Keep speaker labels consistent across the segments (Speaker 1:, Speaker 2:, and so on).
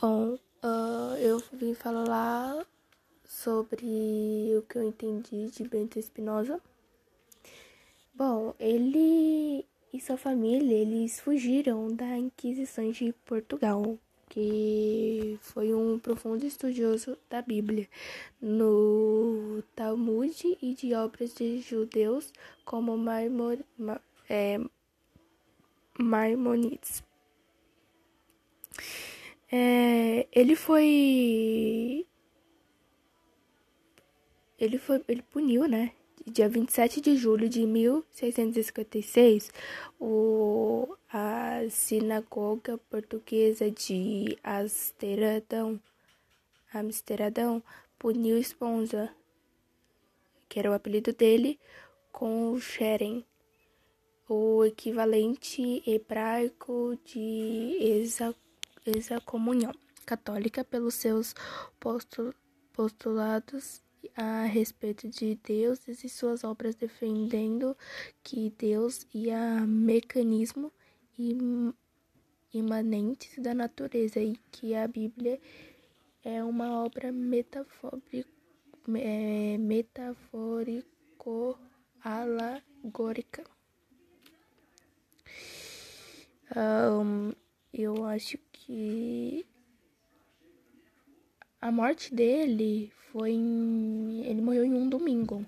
Speaker 1: Bom, uh, eu vim falar sobre o que eu entendi de Bento Espinosa. Bom, ele e sua família, eles fugiram da Inquisição de Portugal, que foi um profundo estudioso da Bíblia, no Talmud e de obras de judeus como Maimor, é, Maimonides. É, ele foi. Ele foi. Ele puniu, né? Dia 27 de julho de 1656, o, a sinagoga portuguesa de Amsterdão, Amsterdão puniu Esponza, que era o apelido dele, com o Sheren, o equivalente hebraico de exacução a comunhão católica pelos seus postulados a respeito de Deus e suas obras defendendo que Deus e a mecanismo imanentes da natureza e que a Bíblia é uma obra é, metafórico-alegórica. Um, eu acho que a morte dele foi em... ele morreu em um domingo.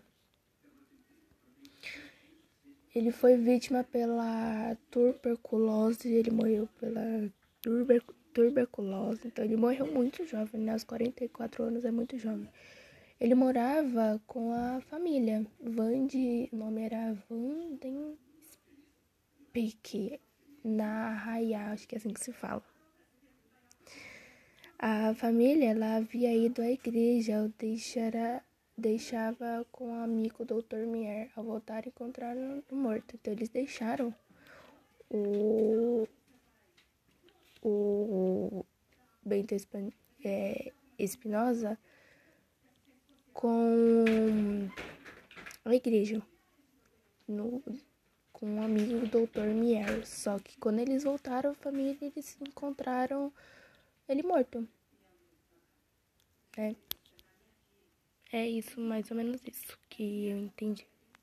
Speaker 1: Ele foi vítima pela tuberculose, ele morreu pela tuber... tuberculose, então ele morreu muito jovem, né? Aos 44 anos é muito jovem. Ele morava com a família. Vande, o nome era Vanden Speak, na Raia, acho que é assim que se fala. A família ela havia ido à igreja, o deixara, deixava com o amigo Dr. Mier. Ao voltar, encontraram morto. Então, eles deixaram o, o Bento é, Espinosa com a igreja, no, com um amigo Dr. Mier. Só que quando eles voltaram, a família eles encontraram ele morto. É. É isso, mais ou menos isso que eu entendi.